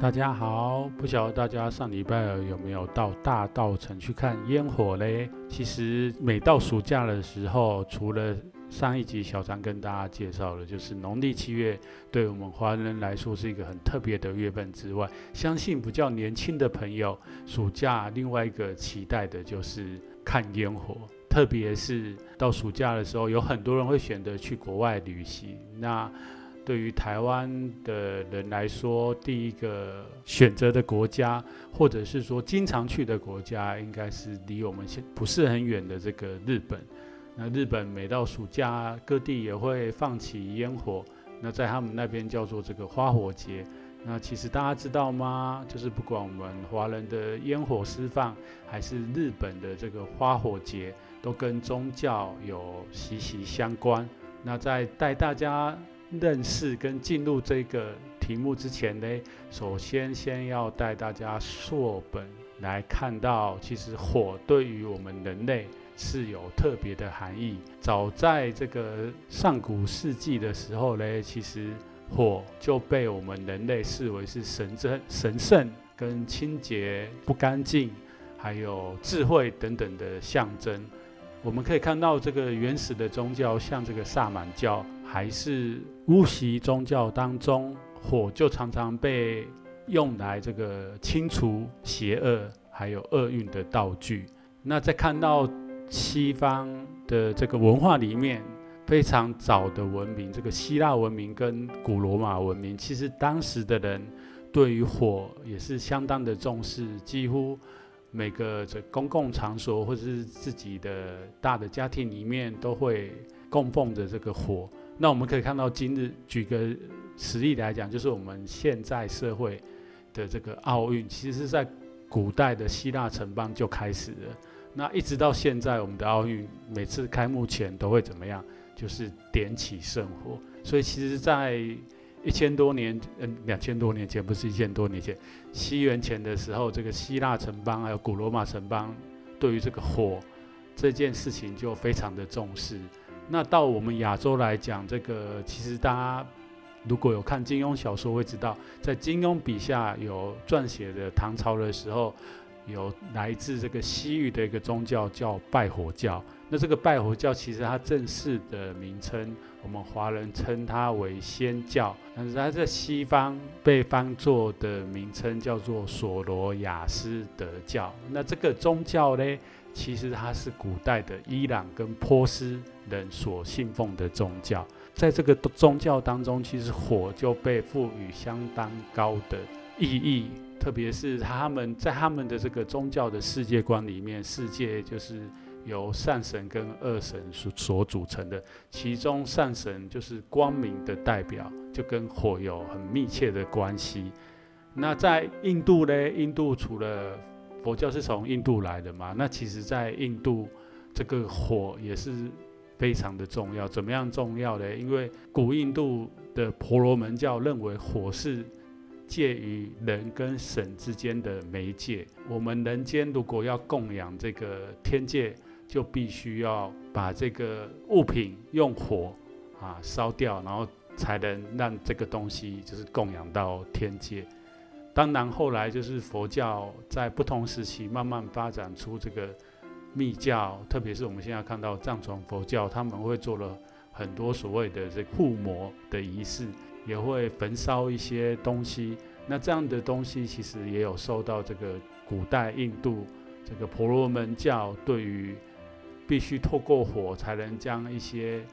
大家好，不晓得大家上礼拜有没有到大稻城去看烟火嘞？其实每到暑假的时候，除了上一集小张跟大家介绍的，就是农历七月，对我们华人来说是一个很特别的月份之外，相信比较年轻的朋友，暑假另外一个期待的就是看烟火，特别是到暑假的时候，有很多人会选择去国外旅行。那对于台湾的人来说，第一个选择的国家，或者是说经常去的国家，应该是离我们现不是很远的这个日本。那日本每到暑假，各地也会放起烟火，那在他们那边叫做这个花火节。那其实大家知道吗？就是不管我们华人的烟火释放，还是日本的这个花火节，都跟宗教有息息相关。那在带大家。认识跟进入这个题目之前呢，首先先要带大家溯本来看到，其实火对于我们人类是有特别的含义。早在这个上古世纪的时候呢，其实火就被我们人类视为是神真、神圣跟清洁、不干净，还有智慧等等的象征。我们可以看到这个原始的宗教，像这个萨满教。还是巫习宗教当中，火就常常被用来这个清除邪恶还有厄运的道具。那在看到西方的这个文化里面，非常早的文明，这个希腊文明跟古罗马文明，其实当时的人对于火也是相当的重视，几乎每个这公共场所或者是自己的大的家庭里面都会供奉着这个火。那我们可以看到，今日举个实例来讲，就是我们现在社会的这个奥运，其实是在古代的希腊城邦就开始了。那一直到现在，我们的奥运每次开幕前都会怎么样？就是点起圣火。所以其实，在一千多年，嗯，两千多年前，不是一千多年前，西元前的时候，这个希腊城邦还有古罗马城邦对于这个火这件事情就非常的重视。那到我们亚洲来讲，这个其实大家如果有看金庸小说，会知道，在金庸笔下有撰写的唐朝的时候，有来自这个西域的一个宗教叫拜火教。那这个拜火教其实它正式的名称，我们华人称它为仙教，但是它在西方被翻作的名称叫做索罗亚斯德教。那这个宗教呢，其实它是古代的伊朗跟波斯人所信奉的宗教，在这个宗教当中，其实火就被赋予相当高的意义，特别是他们在他们的这个宗教的世界观里面，世界就是由善神跟恶神所所组成的，其中善神就是光明的代表，就跟火有很密切的关系。那在印度呢？印度除了佛教是从印度来的嘛，那其实在印度这个火也是。非常的重要，怎么样重要呢？因为古印度的婆罗门教认为火是介于人跟神之间的媒介。我们人间如果要供养这个天界，就必须要把这个物品用火啊烧掉，然后才能让这个东西就是供养到天界。当然后来就是佛教在不同时期慢慢发展出这个。密教，特别是我们现在看到藏传佛教，他们会做了很多所谓的这护摩的仪式，也会焚烧一些东西。那这样的东西其实也有受到这个古代印度这个婆罗门教对于必须透过火才能将一些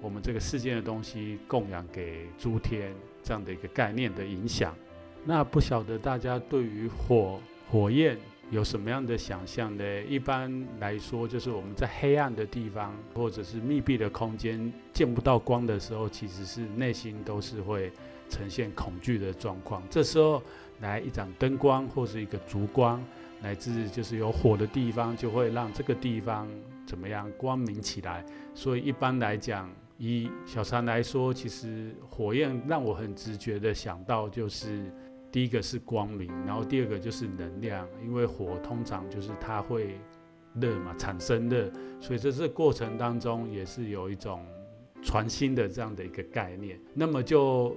我们这个世间的东西供养给诸天这样的一个概念的影响。那不晓得大家对于火火焰有什么样的想象呢？一般来说，就是我们在黑暗的地方，或者是密闭的空间，见不到光的时候，其实是内心都是会呈现恐惧的状况。这时候来一盏灯光或是一个烛光，乃至就是有火的地方，就会让这个地方怎么样光明起来。所以一般来讲，以小禅来说，其实火焰让我很直觉的想到就是。第一个是光明，然后第二个就是能量，因为火通常就是它会热嘛，产生热，所以在这过程当中也是有一种传心的这样的一个概念。那么就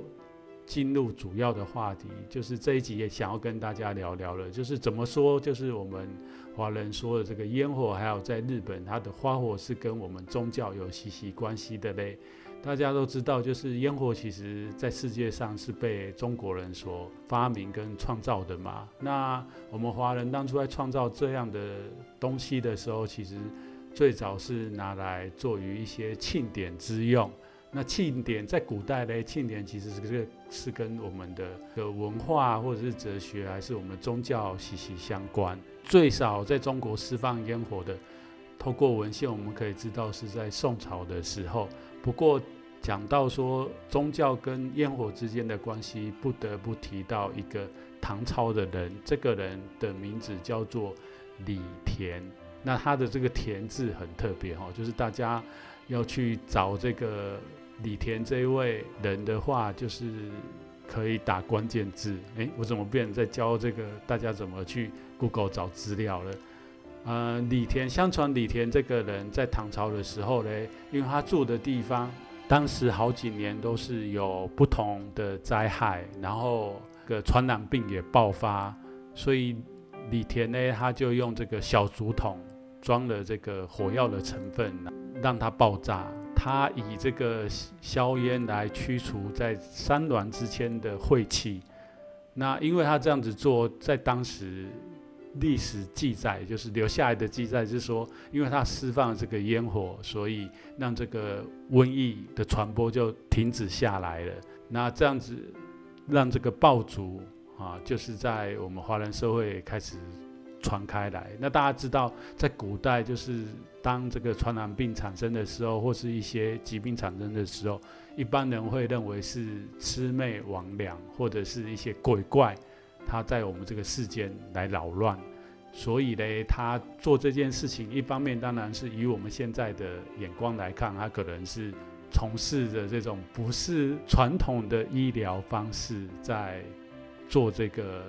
进入主要的话题，就是这一集也想要跟大家聊聊了，就是怎么说，就是我们华人说的这个烟火，还有在日本它的花火是跟我们宗教有息息关系的嘞。大家都知道，就是烟火，其实在世界上是被中国人所发明跟创造的嘛。那我们华人当初在创造这样的东西的时候，其实最早是拿来做于一些庆典之用。那庆典在古代呢，庆典其实是是跟我们的的文化或者是哲学，还是我们宗教息息相关。最少在中国释放烟火的，透过文献我们可以知道是在宋朝的时候。不过讲到说宗教跟烟火之间的关系，不得不提到一个唐朝的人，这个人的名字叫做李田。那他的这个“田”字很特别哈，就是大家要去找这个李田这一位人的话，就是可以打关键字。诶，我怎么变在教这个大家怎么去 Google 找资料了？呃，李田，相传李田这个人在唐朝的时候呢，因为他住的地方，当时好几年都是有不同的灾害，然后个传染病也爆发，所以李田呢，他就用这个小竹筒装了这个火药的成分，让它爆炸。他以这个硝烟来驱除在山峦之间的晦气。那因为他这样子做，在当时。历史记载就是留下来的记载，是说，因为他释放了这个烟火，所以让这个瘟疫的传播就停止下来了。那这样子让这个爆竹啊，就是在我们华人社会开始传开来。那大家知道，在古代，就是当这个传染病产生的时候，或是一些疾病产生的时候，一般人会认为是魑魅魍魉，或者是一些鬼怪。他在我们这个世间来扰乱，所以呢，他做这件事情，一方面当然是以我们现在的眼光来看，他可能是从事着这种不是传统的医疗方式，在做这个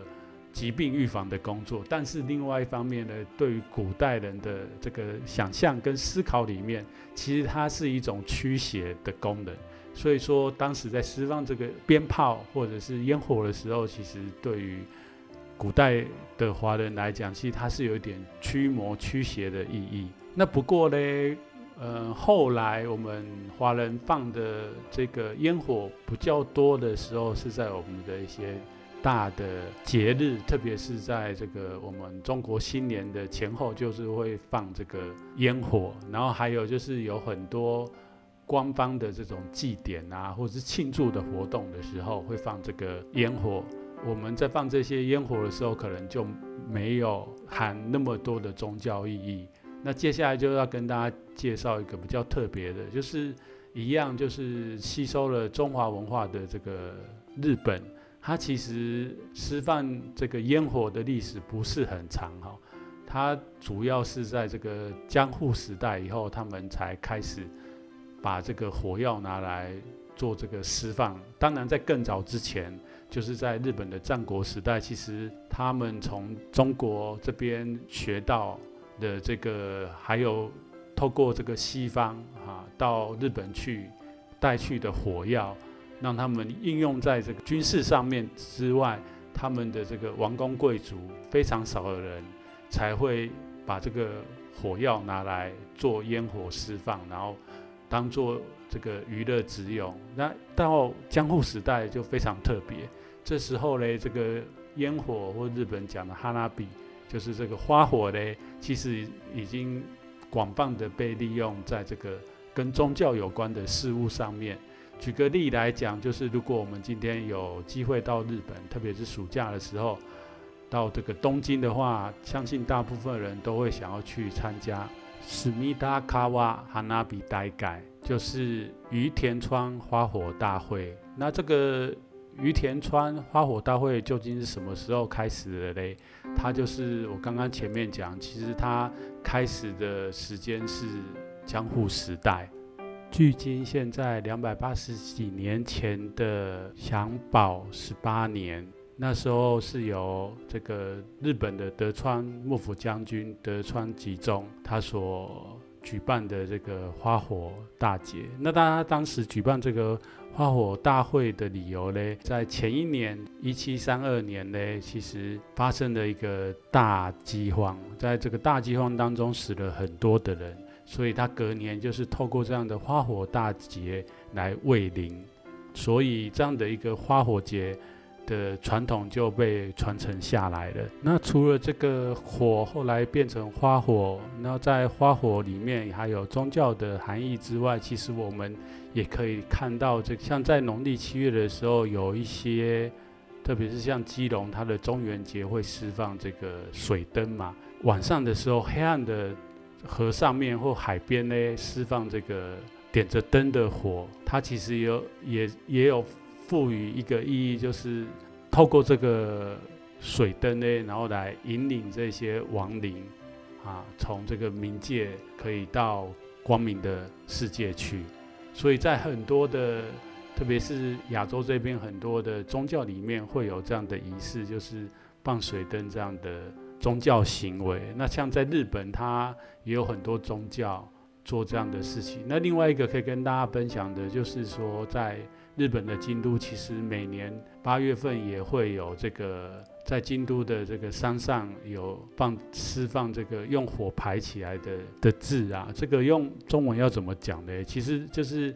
疾病预防的工作。但是另外一方面呢，对于古代人的这个想象跟思考里面，其实它是一种驱邪的功能。所以说，当时在释放这个鞭炮或者是烟火的时候，其实对于古代的华人来讲，其实它是有一点驱魔驱邪的意义。那不过呢，呃，后来我们华人放的这个烟火比较多的时候，是在我们的一些大的节日，特别是在这个我们中国新年的前后，就是会放这个烟火。然后还有就是有很多。官方的这种祭典啊，或者是庆祝的活动的时候，会放这个烟火。我们在放这些烟火的时候，可能就没有含那么多的宗教意义。那接下来就要跟大家介绍一个比较特别的，就是一样，就是吸收了中华文化的这个日本，它其实释放这个烟火的历史不是很长哈。它主要是在这个江户时代以后，他们才开始。把这个火药拿来做这个释放，当然在更早之前，就是在日本的战国时代，其实他们从中国这边学到的这个，还有透过这个西方啊到日本去带去的火药，让他们应用在这个军事上面之外，他们的这个王公贵族非常少的人才会把这个火药拿来做烟火释放，然后。当做这个娱乐之用，那到江户时代就非常特别。这时候呢，这个烟火或日本讲的哈拉比，就是这个花火呢，其实已经广泛的被利用在这个跟宗教有关的事物上面。举个例来讲，就是如果我们今天有机会到日本，特别是暑假的时候，到这个东京的话，相信大部分人都会想要去参加史密达卡瓦哈纳比大改，就是隅田川花火大会。那这个隅田川花火大会究竟是什么时候开始的嘞？它就是我刚刚前面讲，其实它开始的时间是江户时代。距今现在两百八十几年前的享宝十八年，那时候是由这个日本的德川幕府将军德川吉宗他所举办的这个花火大节。那他当时举办这个花火大会的理由呢，在前一年一七三二年呢，其实发生了一个大饥荒，在这个大饥荒当中死了很多的人。所以他隔年就是透过这样的花火大节来慰灵，所以这样的一个花火节的传统就被传承下来了。那除了这个火后来变成花火，那在花火里面还有宗教的含义之外，其实我们也可以看到，这像在农历七月的时候，有一些，特别是像基隆，它的中元节会释放这个水灯嘛，晚上的时候黑暗的。河上面或海边呢，释放这个点着灯的火，它其实有也也有赋予一个意义，就是透过这个水灯呢，然后来引领这些亡灵啊，从这个冥界可以到光明的世界去。所以在很多的，特别是亚洲这边很多的宗教里面，会有这样的仪式，就是放水灯这样的。宗教行为，那像在日本，它也有很多宗教做这样的事情。那另外一个可以跟大家分享的，就是说，在日本的京都，其实每年八月份也会有这个，在京都的这个山上有放释放这个用火排起来的的字啊。这个用中文要怎么讲呢？其实就是。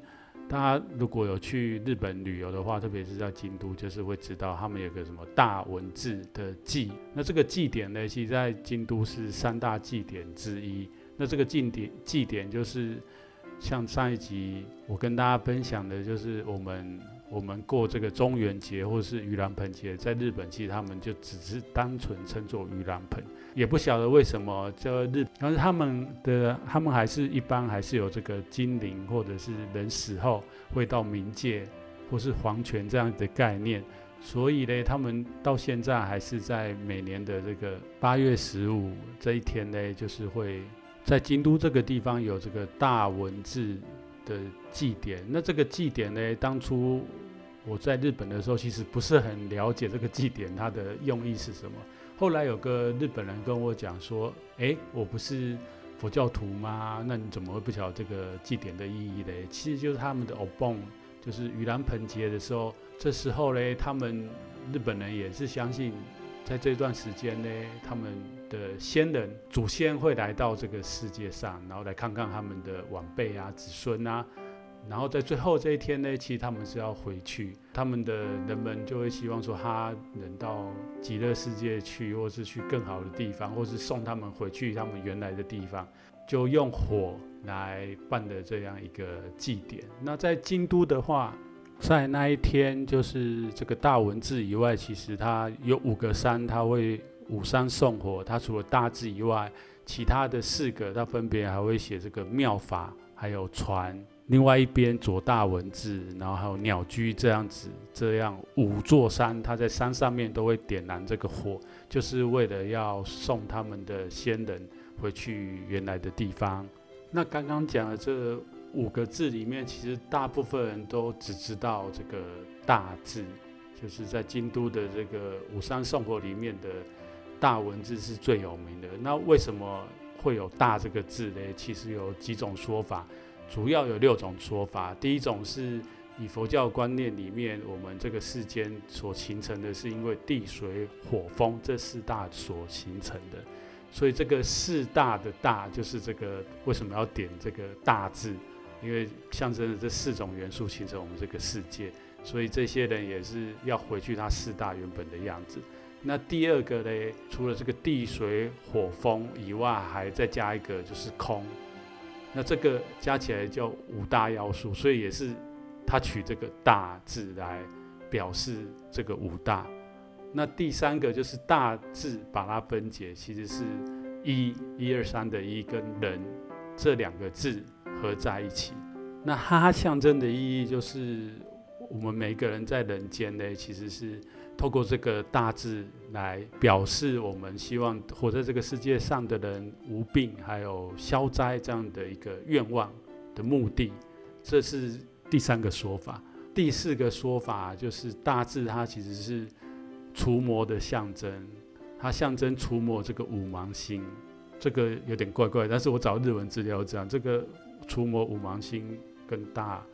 大家如果有去日本旅游的话，特别是在京都，就是会知道他们有个什么大文字的祭。那这个祭典呢，其实在京都是三大祭典之一。那这个祭典祭典就是像上一集我跟大家分享的，就是我们。我们过这个中元节或是盂兰盆节，在日本其实他们就只是单纯称作盂兰盆，也不晓得为什么叫日，但是他们的他们还是一般还是有这个精灵或者是人死后会到冥界或是黄泉这样的概念，所以呢，他们到现在还是在每年的这个八月十五这一天呢，就是会在京都这个地方有这个大文字的祭典，那这个祭典呢，当初我在日本的时候，其实不是很了解这个祭典它的用意是什么。后来有个日本人跟我讲说：“诶，我不是佛教徒吗？那你怎么会不晓得这个祭典的意义嘞？其实就是他们的お盆，就是盂兰盆节的时候，这时候呢，他们日本人也是相信。”在这段时间呢，他们的先人、祖先会来到这个世界上，然后来看看他们的晚辈啊、子孙啊，然后在最后这一天呢，其实他们是要回去，他们的人们就会希望说他能到极乐世界去，或是去更好的地方，或是送他们回去他们原来的地方，就用火来办的这样一个祭典。那在京都的话，在那一天，就是这个大文字以外，其实它有五个山，它会五山送火。它除了大字以外，其他的四个，它分别还会写这个妙法，还有船。另外一边左大文字，然后还有鸟居这样子，这样五座山，它在山上面都会点燃这个火，就是为了要送他们的先人回去原来的地方。那刚刚讲的这。五个字里面，其实大部分人都只知道这个大字，就是在京都的这个五山送火里面的大文字是最有名的。那为什么会有大这个字呢？其实有几种说法，主要有六种说法。第一种是以佛教观念里面，我们这个世间所形成的是因为地水火风这四大所形成的，所以这个四大的大就是这个为什么要点这个大字？因为象征着这四种元素形成我们这个世界，所以这些人也是要回去他四大原本的样子。那第二个呢，除了这个地水火风以外，还再加一个就是空。那这个加起来叫五大要素，所以也是他取这个大字来表示这个五大。那第三个就是大字把它分解，其实是一一二三的一跟人这两个字合在一起。那它象征的意义就是，我们每个人在人间呢，其实是透过这个大字来表示我们希望活在这个世界上的人无病，还有消灾这样的一个愿望的目的。这是第三个说法。第四个说法就是大字，它其实是除魔的象征，它象征除魔这个五芒星。这个有点怪怪，但是我找日文资料讲这个触摸五芒星。更大，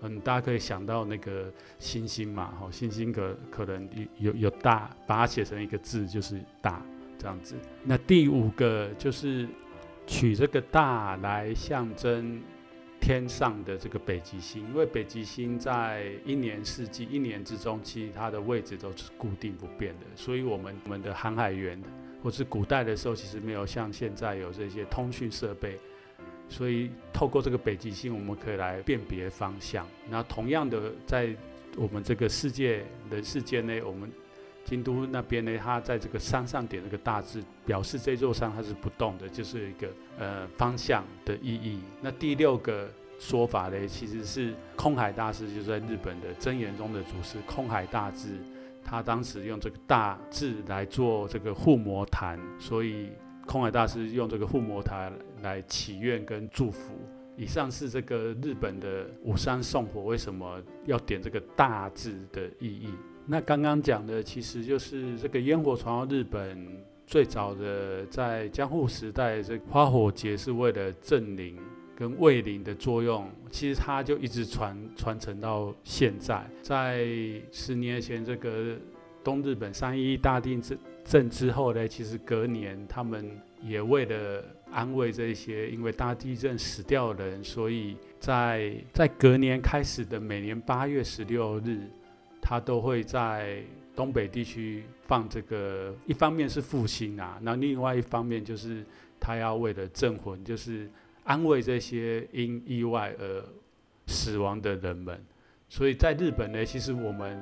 嗯，大家可以想到那个星星嘛，哈，星星可可能有有有大，把它写成一个字就是大这样子。那第五个就是取这个大来象征天上的这个北极星，因为北极星在一年四季一年之中，其实它的位置都是固定不变的，所以我们我们的航海员或是古代的时候，其实没有像现在有这些通讯设备。所以透过这个北极星，我们可以来辨别方向。那同样的，在我们这个世界人世间内，我们京都那边呢，它在这个山上点这个大字，表示这座山它是不动的，就是一个呃方向的意义。那第六个说法呢，其实是空海大师，就是在日本的真言宗的祖师空海大师，他当时用这个大字来做这个护摩坛，所以。空海大师用这个护摩台来祈愿跟祝福。以上是这个日本的五山送火为什么要点这个大字的意义。那刚刚讲的其实就是这个烟火传到日本最早的在江户时代，这花火节是为了镇灵跟慰灵的作用。其实它就一直传传承到现在。在十年前这个东日本三一一大地震。震之后呢，其实隔年他们也为了安慰这些因为大地震死掉的人，所以在在隔年开始的每年八月十六日，他都会在东北地区放这个。一方面是复兴啊，那另外一方面就是他要为了镇魂，就是安慰这些因意外而死亡的人们。所以在日本呢，其实我们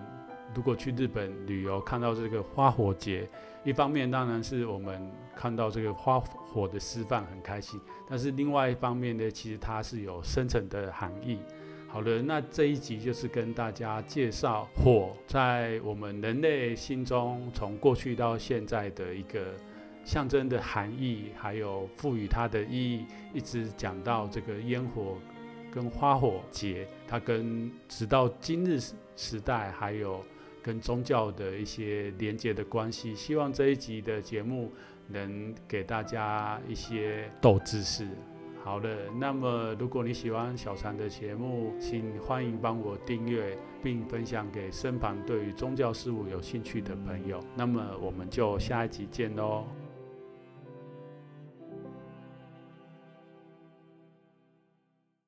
如果去日本旅游，看到这个花火节。一方面当然是我们看到这个花火的示范很开心，但是另外一方面呢，其实它是有深层的含义。好了，那这一集就是跟大家介绍火在我们人类心中从过去到现在的一个象征的含义，还有赋予它的意义，一直讲到这个烟火跟花火节，它跟直到今日时代还有。跟宗教的一些连接的关系，希望这一集的节目能给大家一些斗知识。好了，那么如果你喜欢小禅的节目，请欢迎帮我订阅并分享给身旁对于宗教事务有兴趣的朋友。那么我们就下一集见喽。